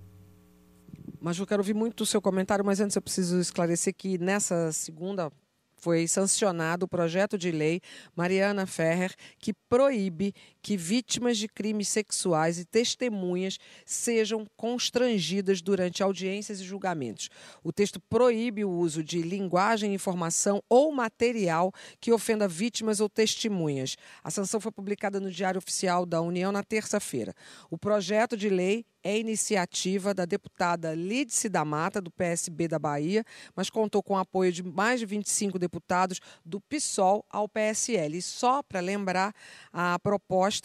Mas eu quero ouvir muito o seu comentário, mas antes eu preciso esclarecer que nessa segunda foi sancionado o projeto de lei Mariana Ferrer que proíbe que vítimas de crimes sexuais e testemunhas sejam constrangidas durante audiências e julgamentos. O texto proíbe o uso de linguagem, informação ou material que ofenda vítimas ou testemunhas. A sanção foi publicada no Diário Oficial da União na terça-feira. O projeto de lei é iniciativa da deputada Lídice da Mata, do PSB da Bahia, mas contou com o apoio de mais de 25 deputados do PSOL ao PSL. E só para lembrar, a proposta,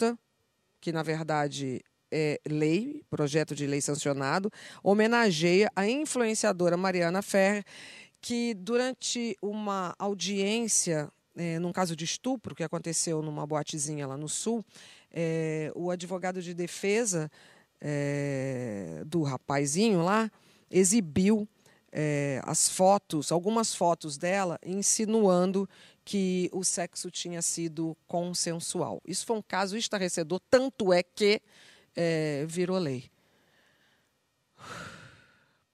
que na verdade é lei, projeto de lei sancionado, homenageia a influenciadora Mariana Ferrer, que durante uma audiência, é, num caso de estupro que aconteceu numa boatezinha lá no Sul, é, o advogado de defesa é, do rapazinho lá exibiu é, as fotos, algumas fotos dela, insinuando que o sexo tinha sido consensual. Isso foi um caso estarrecedor, tanto é que é, virou lei.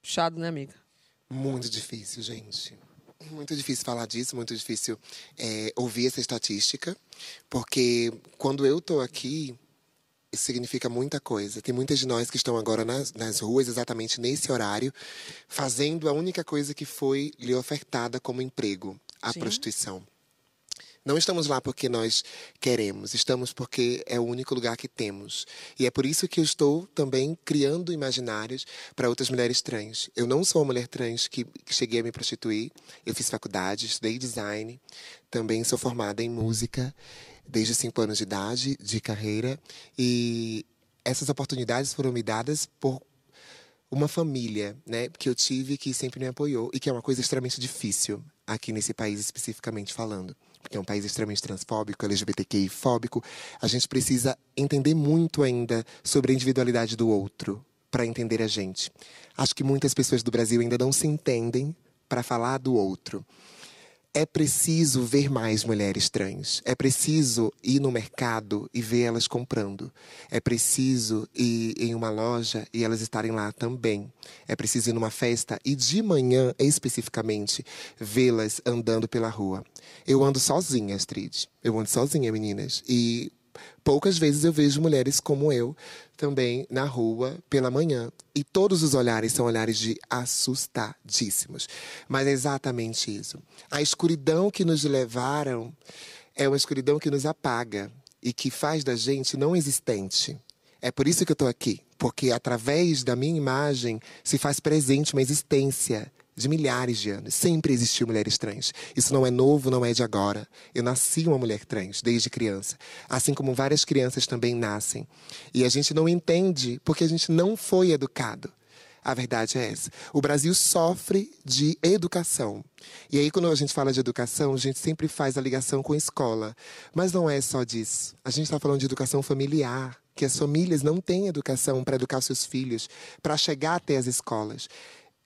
Puxado, né, amiga? Muito difícil, gente. Muito difícil falar disso, muito difícil é, ouvir essa estatística, porque quando eu estou aqui, isso significa muita coisa. Tem muitas de nós que estão agora nas, nas ruas, exatamente nesse horário, fazendo a única coisa que foi lhe ofertada como emprego, a Sim. prostituição. Não estamos lá porque nós queremos, estamos porque é o único lugar que temos. E é por isso que eu estou também criando imaginários para outras mulheres trans. Eu não sou uma mulher trans que, cheguei a me prostituir. Eu fiz faculdade, estudei design, também sou formada em música desde cinco anos de idade, de carreira, e essas oportunidades foram me dadas por uma família, né, que eu tive que sempre me apoiou e que é uma coisa extremamente difícil aqui nesse país especificamente falando, porque é um país extremamente transfóbico, LGBTQI fóbico. A gente precisa entender muito ainda sobre a individualidade do outro para entender a gente. Acho que muitas pessoas do Brasil ainda não se entendem para falar do outro. É preciso ver mais mulheres trans. É preciso ir no mercado e ver elas comprando. É preciso ir em uma loja e elas estarem lá também. É preciso ir numa festa e de manhã, especificamente, vê-las andando pela rua. Eu ando sozinha, Astrid. Eu ando sozinha, meninas. E poucas vezes eu vejo mulheres como eu também na rua pela manhã. E todos os olhares são olhares de assustadíssimos. Mas é exatamente isso. A escuridão que nos levaram é uma escuridão que nos apaga e que faz da gente não existente. É por isso que eu estou aqui, porque através da minha imagem se faz presente uma existência de milhares de anos. Sempre existiu mulheres trans. Isso não é novo, não é de agora. Eu nasci uma mulher trans desde criança, assim como várias crianças também nascem. E a gente não entende porque a gente não foi educado. A verdade é essa. O Brasil sofre de educação. E aí, quando a gente fala de educação, a gente sempre faz a ligação com a escola. Mas não é só disso. A gente está falando de educação familiar, que as famílias não têm educação para educar seus filhos, para chegar até as escolas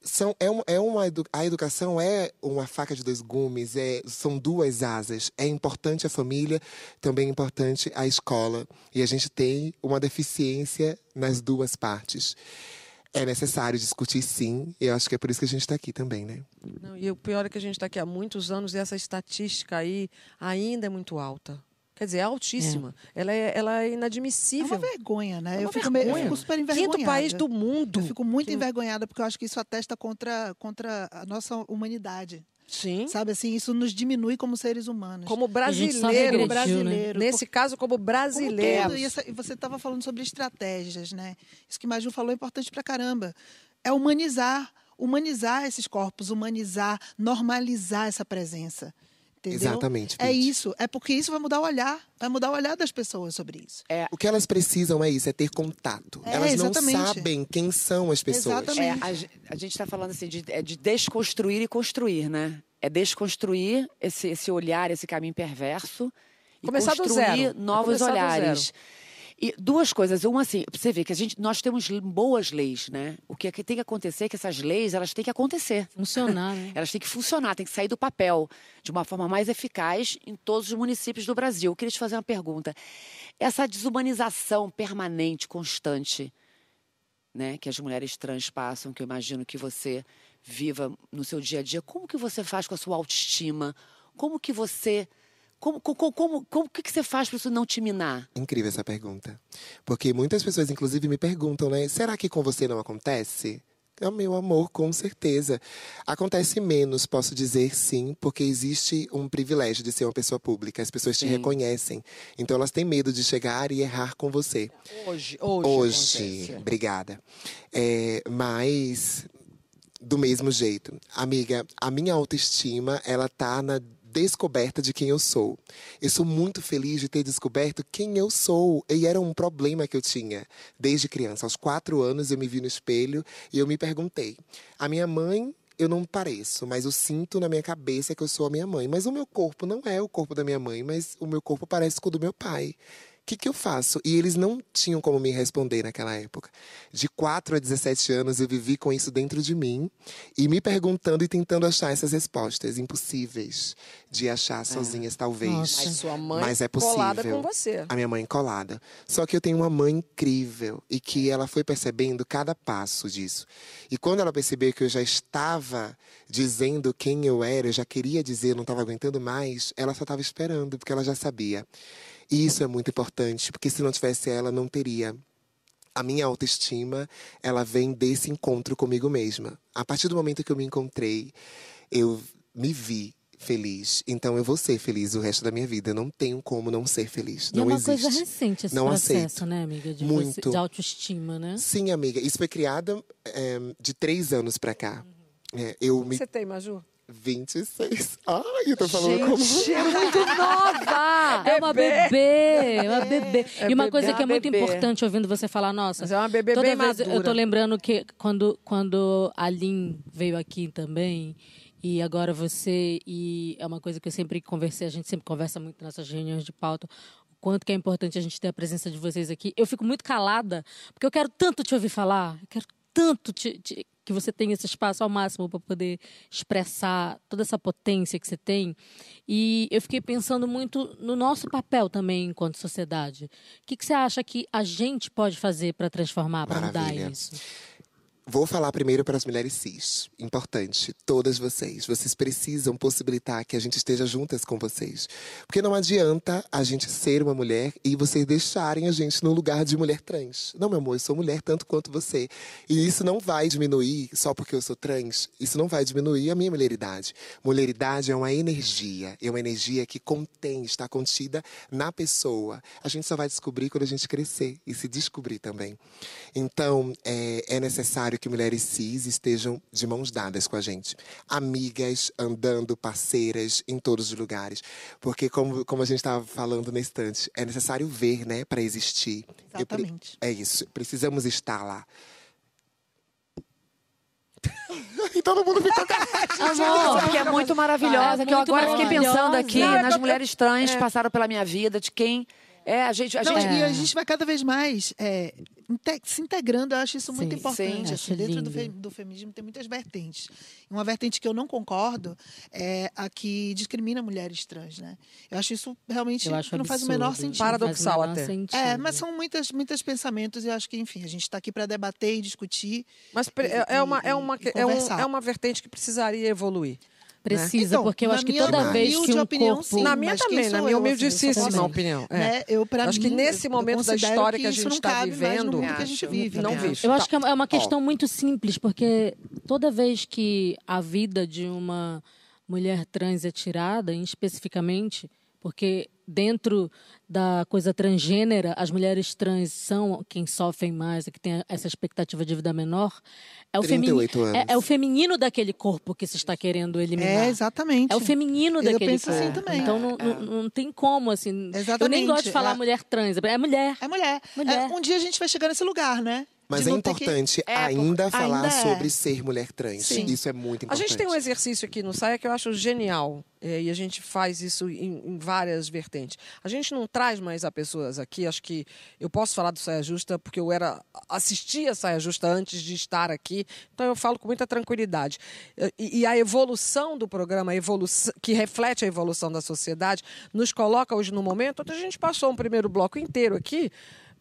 são, é, é uma, a educação é uma faca de dois gumes, é, são duas asas. É importante a família, também é importante a escola. E a gente tem uma deficiência nas duas partes. É necessário discutir sim, e eu acho que é por isso que a gente está aqui também, né? Não, e o pior é que a gente está aqui há muitos anos e essa estatística aí ainda é muito alta. Quer dizer, é altíssima. É. Ela, é, ela é inadmissível. É uma vergonha, né? É uma eu, fico vergonha. eu fico super envergonhada. Quinto país do mundo. Eu fico muito envergonhada porque eu acho que isso atesta contra, contra a nossa humanidade. Sim. Sabe assim, isso nos diminui como seres humanos. Como brasileiro, né? brasileiro. Né? Nesse caso, como brasileiro. Como e, essa, e você estava falando sobre estratégias, né? Isso que Maju falou é importante pra caramba. É humanizar, humanizar esses corpos, humanizar, normalizar essa presença. Entendeu? Exatamente. É isso. É porque isso vai mudar o olhar. Vai mudar o olhar das pessoas sobre isso. É. O que elas precisam é isso, é ter contato. É, elas exatamente. não sabem quem são as pessoas. Exatamente. É, a, a gente está falando assim de, é de desconstruir e construir, né? É desconstruir esse, esse olhar, esse caminho perverso. E Começar construir novos olhares. E duas coisas. Uma, assim, você vê que a gente, nós temos boas leis, né? O que tem que acontecer é que essas leis, elas têm que acontecer. Funcionar, né? elas têm que funcionar, têm que sair do papel de uma forma mais eficaz em todos os municípios do Brasil. Eu queria te fazer uma pergunta. Essa desumanização permanente, constante, né? Que as mulheres trans passam, que eu imagino que você viva no seu dia a dia, como que você faz com a sua autoestima? Como que você como, como, como, como que, que você faz para isso não te minar? Incrível essa pergunta. Porque muitas pessoas, inclusive, me perguntam, né? Será que com você não acontece? É meu amor, com certeza. Acontece menos, posso dizer sim, porque existe um privilégio de ser uma pessoa pública. As pessoas te sim. reconhecem. Então elas têm medo de chegar e errar com você. Hoje, hoje. Hoje. Obrigada. É, mas do mesmo jeito. Amiga, a minha autoestima, ela tá na descoberta de quem eu sou. Eu sou muito feliz de ter descoberto quem eu sou. E era um problema que eu tinha desde criança. Aos quatro anos eu me vi no espelho e eu me perguntei: a minha mãe eu não pareço, mas eu sinto na minha cabeça que eu sou a minha mãe. Mas o meu corpo não é o corpo da minha mãe, mas o meu corpo parece com o do meu pai que, que eu faço? E eles não tinham como me responder naquela época. De 4 a 17 anos, eu vivi com isso dentro de mim e me perguntando e tentando achar essas respostas impossíveis de achar é. sozinhas, talvez. Nossa. Mas sua mãe Mas é possível. colada com você. A minha mãe colada. Só que eu tenho uma mãe incrível e que ela foi percebendo cada passo disso. E quando ela percebeu que eu já estava dizendo quem eu era, eu já queria dizer, não estava aguentando mais, ela só estava esperando, porque ela já sabia. E isso é muito importante, porque se não tivesse ela, não teria. A minha autoestima, ela vem desse encontro comigo mesma. A partir do momento que eu me encontrei, eu me vi feliz. Então eu vou ser feliz o resto da minha vida. Eu não tenho como não ser feliz. E não é uma existe. coisa recente esse não processo, aceito. né, amiga? De, Muito. Você, de autoestima, né? Sim, amiga. Isso foi criado é, de três anos pra cá. É, eu me... Você tem, Maju? 26. Ai, eu tô falando Gente, como. é muito nova! É uma bebê, é uma bebê. É e uma bebê, coisa é que é uma muito bebê. importante ouvindo você falar, nossa. Mas é uma bebê toda bem vez madura. eu tô lembrando que quando, quando a Lin veio aqui também, e agora você, e é uma coisa que eu sempre conversei, a gente sempre conversa muito nessas reuniões de pauta, o quanto que é importante a gente ter a presença de vocês aqui. Eu fico muito calada, porque eu quero tanto te ouvir falar, eu quero tanto te, te que você tenha esse espaço ao máximo para poder expressar toda essa potência que você tem. E eu fiquei pensando muito no nosso papel também enquanto sociedade. O que, que você acha que a gente pode fazer para transformar, para mudar isso? Vou falar primeiro para as mulheres cis. Importante, todas vocês. Vocês precisam possibilitar que a gente esteja juntas com vocês. Porque não adianta a gente ser uma mulher e vocês deixarem a gente no lugar de mulher trans. Não, meu amor, eu sou mulher tanto quanto você. E isso não vai diminuir só porque eu sou trans. Isso não vai diminuir a minha mulheridade. Mulheridade é uma energia. É uma energia que contém, está contida na pessoa. A gente só vai descobrir quando a gente crescer e se descobrir também. Então, é, é necessário que mulheres cis estejam de mãos dadas com a gente. Amigas, andando, parceiras, em todos os lugares. Porque, como, como a gente estava falando na instante, é necessário ver, né, para existir. Eu Exatamente. é isso. Precisamos estar lá. e todo mundo ficou Amor, porque é muito maravilhosa. É que eu agora fiquei pensando aqui Não, é nas que eu- mulheres trans que passaram pela minha vida, de quem. É, a gente. A Não, gente E a gente vai cada vez mais é, se integrando. Eu acho isso muito Sim, importante. sim. assim. Dentro do, fe- do feminismo tem muitas vertentes. Uma vertente que eu não concordo é a que discrimina mulheres trans, né? Eu acho isso realmente Eu acho que não faz o menor absurdo. sentido. Paradoxal até. sentido. É, mas são muitas, muitos pensamentos e eu acho que, enfim, a gente está aqui para debater e discutir. Mas pre- é, é uma, é, uma, E- e é, um- é uma vertente que precisaria evoluir. Precisa, Então, porque eu acho que toda vez que um opinião, corpo... sim. na minha também, na minha assim, humildíssima opinião. É. Né? Eu, pra Acho que mim, nesse eu momento da história que a gente não está vivendo, que a gente vive. não né? vejo. Eu Tá. acho que é uma questão muito simples, porque toda vez que a vida de uma mulher trans é tirada, especificamente, porque dentro da coisa transgênera, as mulheres trans são quem sofrem mais, e que tem essa expectativa de vida menor, é o, feminino, 38 anos. é, é o feminino daquele corpo que se está querendo eliminar. É, exatamente. É o feminino Eu daquele penso assim corpo. também. Então não, não, não tem como, assim. Eu nem Exatamente, gosto de falar é. mulher trans. É mulher. É mulher. Mulher. É, um dia a gente vai chegar nesse lugar, né? Mas é ter que- importante É, ainda falar ainda é. sobre ser mulher trans. Sim. Isso é muito A importante. gente tem um exercício aqui no Saia que eu acho genial. é, e a gente faz isso em, em várias vertentes. A gente não traz mais a pessoas aqui. Acho que eu posso falar do Saia Justa porque eu era assistia a Saia Justa antes de estar aqui. Então eu falo com muita tranquilidade. E, e a evolução do programa, a evolução, que reflete a evolução da sociedade, nos coloca hoje no momento onde a gente passou um primeiro bloco inteiro aqui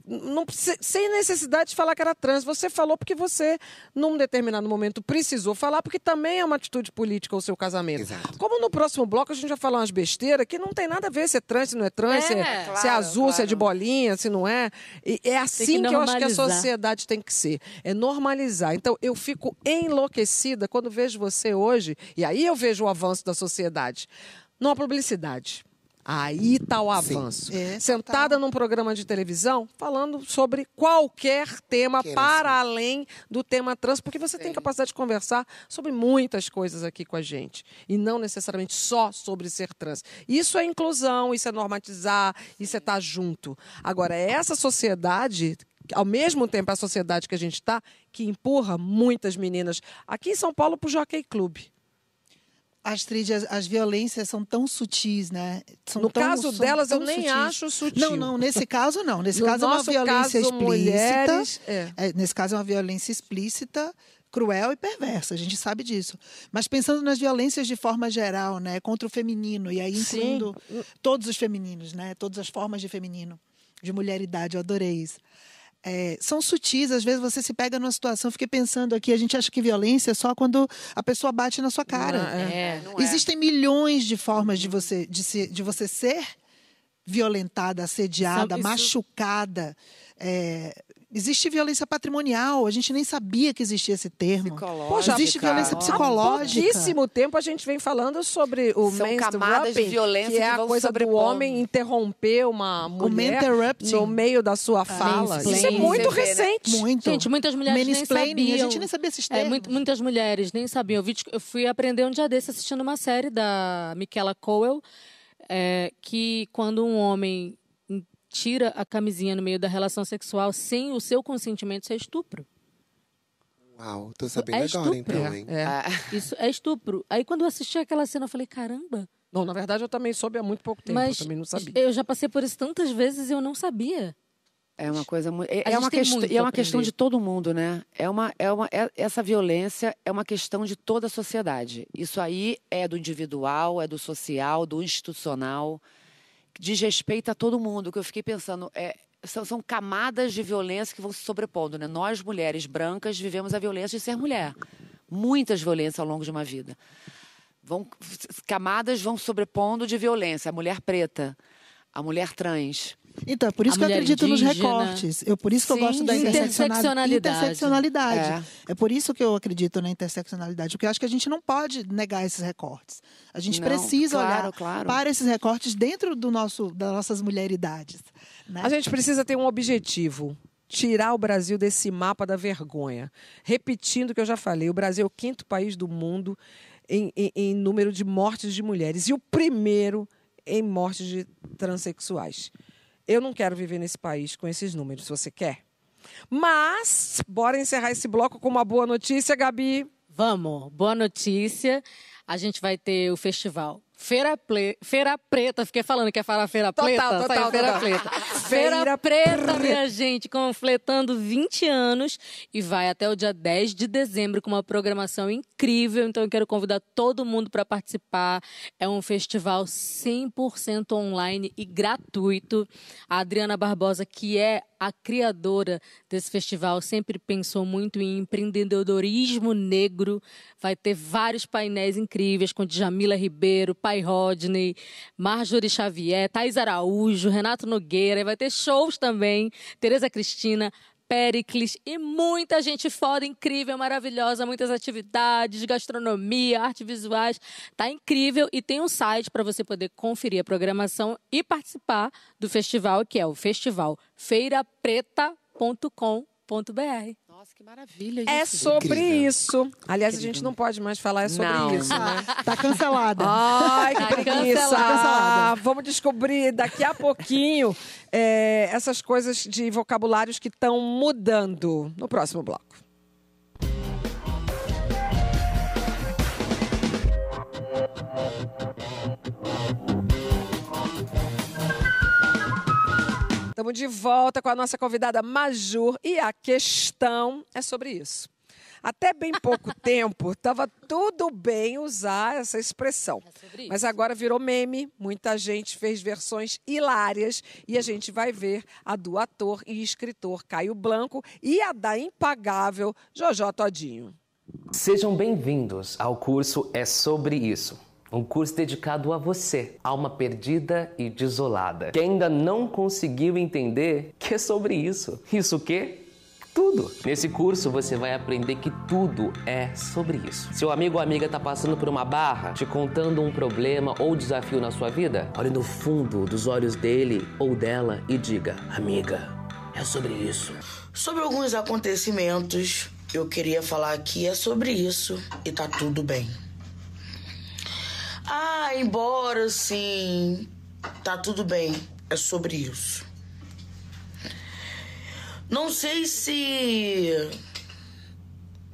não, se- sem necessidade de falar que era trans. Você falou porque você, num determinado momento, precisou falar, porque também é uma atitude política o seu casamento. Exato. Como no próximo bloco a gente vai falar umas besteiras que não tem nada a ver se é trans, se não é trans, É, se, é, claro, se é azul, se é claro. de bolinha, se não é. E é assim que, eu acho que a sociedade tem que ser. É normalizar. Então, eu fico enlouquecida quando vejo você hoje, e aí eu vejo o avanço da sociedade, numa publicidade. Aí está o avanço. É, Sentada num programa de televisão falando sobre qualquer tema Qualquer para além do tema trans, porque você tem capacidade de conversar sobre muitas coisas aqui com a gente. E não necessariamente só sobre ser trans. Isso é inclusão, isso é normatizar, isso é estar junto. Agora, é essa sociedade. Ao mesmo tempo, a sociedade que a gente está, que empurra muitas meninas aqui em São Paulo para o Jockey Club. Astrid, as, as violências são tão sutis, né? São No tão- caso são delas, eu nem sutis. acho sutil. Não, não, nesse caso não. Nesse No caso é uma violência caso, explícita. mulheres, é. É, nesse caso é uma violência explícita, cruel e perversa. A gente sabe disso. Mas pensando nas violências de forma geral, né, contra o feminino e aí Sim. incluindo todos os femininos, né, todas as formas de feminino, de mulheridade. Eu adorei isso. É, são sutis, às vezes você se pega numa situação, fiquei pensando aqui, a gente acha que violência é só quando a pessoa bate na sua cara. É, não é. Existem milhões de formas de você, de, se, de você ser violentada, assediada, Sabe, isso- machucada. É, existe violência patrimonial, a gente nem sabia que existia esse termo. Psicológica. Existe violência psicológica. Há pouquíssimo tempo a gente vem falando sobre o São camadas de violência que é que a vão coisa do homem interromper uma mulher interrupting. no meio da sua fala. Isso é muito Você vê, né? recente. Muito. Gente, muitas mulheres nem sabiam. A gente nem sabia esses É, termos. muito- muitas mulheres nem sabiam. Eu, vi- eu fui aprender um dia desse assistindo uma série da Michaela Cowell, é, que quando um homem tira a camisinha no meio da relação sexual sem o seu consentimento, isso é estupro. Uau, tô sabendo É agora estupro. então, hein? É. Ah, Isso é estupro. Aí quando eu assisti aquela cena, eu falei, caramba. Não, na verdade eu também soube há muito pouco tempo, mas eu também não sabia. eu já passei por isso tantas vezes e eu não sabia. É uma coisa muito. É, é uma, questão, muito é uma questão de todo mundo, né? É uma, é uma, é- essa violência é uma questão de toda a sociedade. Isso aí é do individual, é do social, do institucional, diz respeito a todo mundo. Que eu fiquei pensando é. São, são camadas de violência que vão se sobrepondo, né? Nós, mulheres brancas, vivemos a violência de ser mulher. Muitas violências ao longo de uma vida. Vão, camadas vão sobrepondo de violência. A mulher preta, a mulher trans. Então, é por isso A que eu acredito nos indígena. recortes. Eu, por isso que eu Sim, gosto da interseccionalidade. Interseccionalidade. interseccionalidade. É. por isso que eu acredito na interseccionalidade, porque eu acho que a gente não pode negar esses recortes. A gente Não, precisa claro, olhar claro. para esses recortes dentro do nosso, das nossas mulheridades. Né? A gente precisa ter um objetivo. Tirar o Brasil desse mapa da vergonha. Repetindo o que eu já falei, o Brasil é o quinto país do mundo em, em- em número de mortes de mulheres e o primeiro em mortes de transexuais. Eu não quero viver nesse país com esses números. Você quer? Mas, bora encerrar esse bloco com uma boa notícia, Gabi. Vamos, boa notícia. A gente vai ter o festival Feira, Ple... Feira Preta. Fiquei falando que ia falar Feira Total, Preta. total, saiu Feira total. Preta. Feira Feira Preta, minha gente, completando 20 anos e vai até o dia 10 de dezembro com uma programação incrível. Então eu quero convidar todo mundo para participar. É um festival 100% online e gratuito. A Adriana Barbosa, que é a criadora desse festival, sempre pensou muito em empreendedorismo negro. Vai ter vários painéis incríveis com Djamila Ribeiro, Pai Rodney, Marjorie Xavier, Thais Araújo, Renato Nogueira. E vai ter shows também. Tereza Cristina. Pericles e muita gente foda, incrível, maravilhosa, muitas atividades, gastronomia, artes visuais. Tá incrível e tem um site para você poder conferir a programação e participar do festival, que é o festival feirapreta.com.br. Nossa, que maravilha É isso. sobre Incrível. isso. Aliás, a gente não pode mais falar é sobre Não. isso, né? Tá cancelada. Ai, que Tá preguiça! cancelada, cancelada. Vamos descobrir daqui a pouquinho é, essas coisas de vocabulários que estão mudando no próximo bloco. Estamos de volta com a nossa convidada Majur e a questão é sobre isso. Até bem pouco tempo estava tudo bem usar essa expressão. isso. Mas agora virou meme, muita gente fez versões hilárias e a gente vai ver a do ator e escritor Caio Blanco e a da impagável Jojó Todinho. Sejam bem-vindos ao curso É Sobre Isso. Um curso dedicado a você, alma perdida e desolada, que ainda não conseguiu entender que é sobre isso. Isso o quê? Tudo. Nesse curso você vai aprender que tudo é sobre isso. Seu amigo ou amiga está passando por uma barra, te contando um problema ou desafio na sua vida, olhe no fundo dos olhos dele ou dela e diga: Amiga, é sobre isso. Sobre alguns acontecimentos, eu queria falar que é sobre isso e tá tudo bem. Ah, embora sim, tá tudo bem, é sobre isso. Não sei se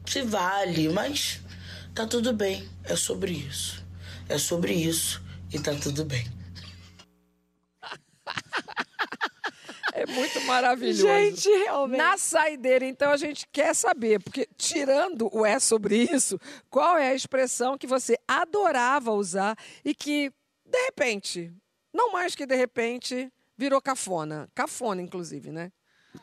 se vale, mas tá tudo bem, é sobre isso. É sobre isso e tá tudo bem. É muito maravilhoso. Gente, realmente. Na saideira, então, a gente quer saber, porque tirando o é sobre isso, qual é a expressão que você adorava usar e que, de repente, não mais que de repente, virou cafona. Cafona, inclusive, né?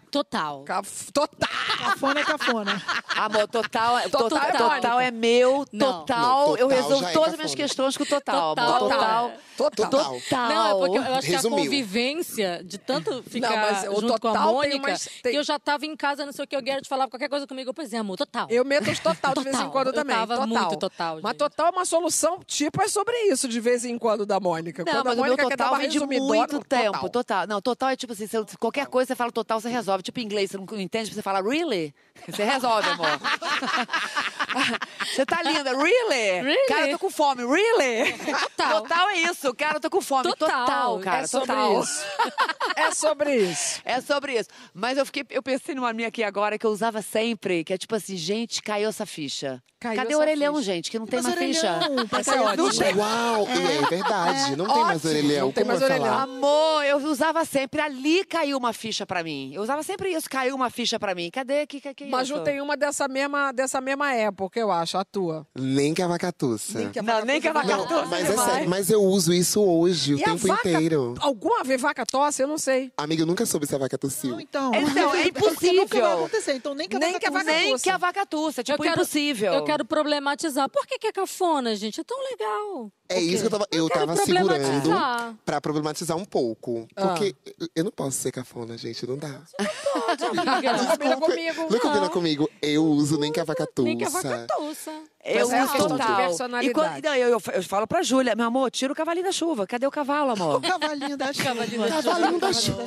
Total. Caf... Total! Cafona é cafona. Amor, total, é- Total total, é total, Mônica. é meu, Não. total. Não, eu total resolvo já é todas as minhas questões com total, Total. amor. Total. Total. Total. Não, é porque eu acho que Resumiu. a convivência de tanto ficar mas o junto com a total tem Mônica, umas- tem- que eu já tava em casa, não sei o que, o Gerard falava qualquer coisa comigo, eu, pois é, amor, total. Eu meto os total de vez em Total. quando Eu também. tava total. muito total, Mas gente. total é uma solução, tipo, é sobre isso, de vez em quando, da Mônica. Não, quando mas a o meu Mônica quer dar total vem de muito tempo. total. Total. Não, total é tipo assim, se eu- qualquer coisa você fala total, você resolve. Tipo em inglês, você não entende, você fala really? Você resolve, amor. você tá linda, really? Really? Cara, eu tô com fome, really? Total. Total é isso, cara, eu tô com fome. Total. Total, cara, É sobre total. isso. É sobre isso. É sobre isso. Mas eu fiquei, eu pensei numa minha aqui agora que eu usava sempre, que é tipo assim, gente, caiu essa ficha. Caiu Cadê essa o orelhão, ficha. gente? Que não tem Mas mais ficha. orelhão, Essa é não ótima. tem- Uau, e é verdade. Não tem mais Ótimo, orelhão. não tem Como mais falar? Amor, eu usava sempre. Ali caiu uma ficha pra mim. Eu usava sempre isso, caiu uma ficha pra mim. Cadê? Que, que, que é Mas isso? não tem uma dessa mesma, dessa mesma época, eu acho, a tua. Nem que a vacatuça. Nem que a Não, nem que a vacatuça mas é sério, mas eu uso isso hoje, o E a tempo vaca- inteiro. Alguma vez vaca tosse? Eu não sei. Amiga, eu nunca soube se a vaca tossiu. Não, então. Então, é Porque nunca vai impossível. acontecer. Então, nem que a Nem vaca que a vaca tussa. Nem que a vacatuça, tipo, eu quero, impossível. Eu quero problematizar. Por que, que é cafona, gente? É tão legal. É isso que eu tava, eu tava segurando pra problematizar um pouco. Ah. Porque eu- eu não posso ser cafona, gente, não dá. Não combina comigo. Não combina comigo. Eu uso nem que a vaca tussa. Nem que a vaca tussa. Eu é uso total. personalidade. E quando- não, eu, eu, eu falo pra Júlia, meu amor, tira o cavalinho da chuva. Cadê o cavalo, amor? Cavalinho da chuva. Cavalinho da Cavalinho da chuva.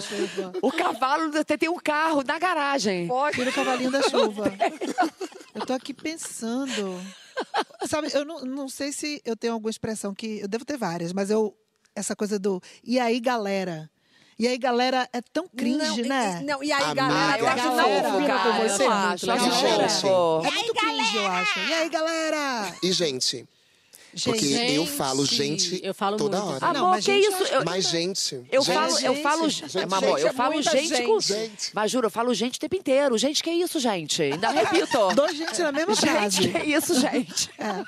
o cavalo tem, tem um carro na garagem. Tira o cavalinho da chuva. Eu tô aqui pensando. Sabe, eu não, não sei se eu tenho alguma expressão que. Eu devo ter várias, mas eu. Essa coisa do. E aí, galera? E aí, galera, é tão cringe, não, né? E, não, e aí, Amiga. galera, eu acho que Galera, não combina com cara, você. eu não acho. Muito acho Gente. fofo. É muito cringe, eu acho. E aí, galera? E, gente, porque Gente, eu falo gente eu falo toda muito. hora. Ah, Amor, não, mas que gente, isso? eu Mas, gente. eu gente, falo, eu gente, falo, gente, amor, gente, eu é falo muita gente, com. gente. Mas juro, eu falo gente o tempo inteiro. Gente, que isso, gente? Ainda repito. Dois gente na mesma frase. Gente, que isso, gente? É.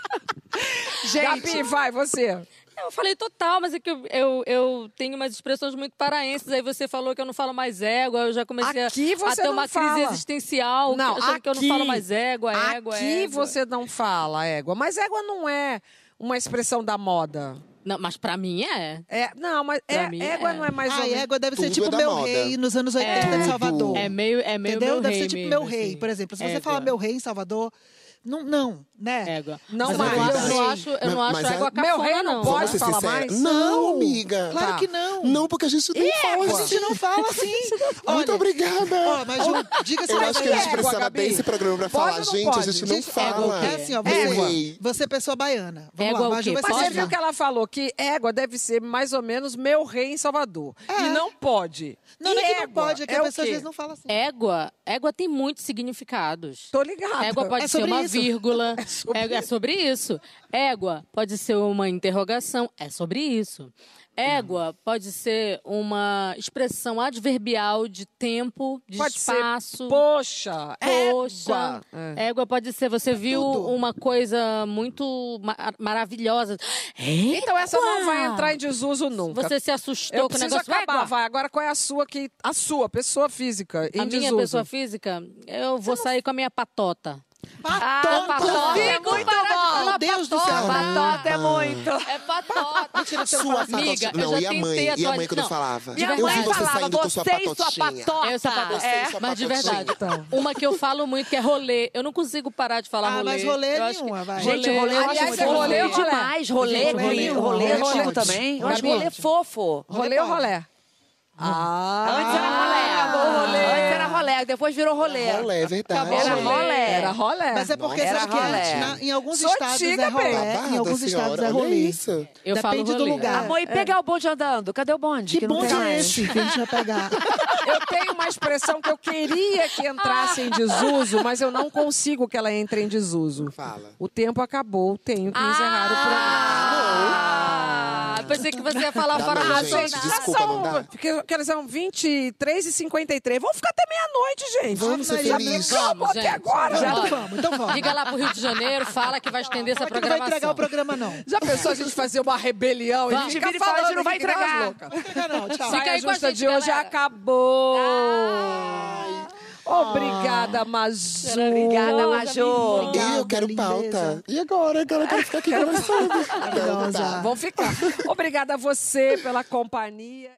Gente, Gabi, vai, você. Eu falei total, mas é que eu, eu, eu tenho umas expressões muito paraenses. Aí você falou que eu não falo mais égua. Eu já comecei a- Aqui a, você ter não uma fala. crise existencial. Não, achando que eu não aqui- falo mais égua, égua, Aqui égua. você não fala égua. Mas égua não é uma expressão da moda. Não, mas pra mim é. É, não, mas é, mim, égua é. não é mais Ah, égua deve ser Tudo tipo é meu moda. rei nos anos 80 de Salvador. É meio, é meio Entendeu? meu Deve rei ser tipo mesmo, meu rei, assim. por exemplo. Se você Égua. fala meu rei em Salvador, não, não né? Égua. Não mas mais. eu, não acho, eu Mas- não acho, eu não mas acho é- égua Meu cafona, rei não não. pode falar sinceros. mais? Não, amiga. Claro Tá. que não. Não, porque a gente fala. A gente não fala assim. Muito Olha, obrigada. ó, mas Ju, diga-se Eu acho que a gente precisava Gabi? ter esse programa pra Pode falar. Gente, a pode? gente não Gente, fala. É assim, ó, Meu você, você é pessoa baiana. Vamos Égua lá, Maju vai Mas você viu que ela falou que égua deve ser mais ou menos meu rei em Salvador. E não pode. Não, E não é que não pode, é que é a pessoa às vezes não fala assim. Égua, égua tem muitos significados. Tô ligada. Égua pode É ser sobre uma isso. Vírgula. É sobre Égua- é sobre isso. Égua pode ser uma interrogação. É sobre isso. Égua pode ser uma expressão adverbial de tempo, de Pode ser espaço. Poxa, Poxa, égua. É. égua pode ser. Você viu tudo. uma coisa muito ma- maravilhosa. Então essa não Égua! vai entrar em desuso nunca. Você se assustou Eu com o negócio. acabar, Égua! vai. Agora qual é a sua que a sua pessoa física em A minha desuso? pessoa física, eu vou sair com a minha patota. Ah, patota é muito bom. Meu Deus do céu. Patota é muito. É patota. Mentira, Sua. Amiga, Não, e a mãe? E a mãe quando não, falava? Minha eu mãe falava, sua você e sua patotinha. patota. Eu sou patota. Você e É. sua Mas de verdade, Então. uma que eu falo muito que é rolê. Eu não consigo parar de falar Ah, rolê. mas rolê que- nenhuma, vai. Gente, rolê eu acho é rolê demais. Rolê, rolê, é antigo também. Eu acho rolê fofo. Rolê ou rolé? Ah, Antes era rolé. bom rolê. Era rolé, depois virou rolê. Rolê, é verdade. Era rolê. Era rolé. Mas é porque, Era sabe que rolé. antes, na- em alguns Sou estados antiga, é rolé, bem. em alguns senhora, estados é rolê. isso. Eu falo Depende do rolê. lugar. Amor, e pegar o bonde andando? Cadê o bonde? Que não bonde tem é esse que a gente vai pegar? Eu tenho uma expressão que eu queria que entrasse em desuso, mas eu não consigo que ela entre em desuso. Fala. O tempo acabou, tenho que encerrar o programa. Ah, pensei que você ia falar não, do gente, assunto. desculpa, não dá. Porque, dizer, são 23 e 53. Vamos ficar até meia-noite, gente. Vamos ser Já felizes. Vamos, até gente. agora. Já. Então vamos, então vamos. Liga lá pro Rio de Janeiro, fala que vai estender essa que não vai entregar o programação. programa, não? Já pensou a gente fazer uma rebelião Vamos. e ficar Vira e fala, a gente falando não vai entregar. Não vai entregar, não. Tchau. Fica aí com a gente, de hoje galera. acabou. Obrigada, Maju. Obrigada, Maju. E eu quero lindeza. pauta. E agora? Agora eu quero ficar aqui conversando. Dá. Vamos ficar. Obrigada a você pela companhia.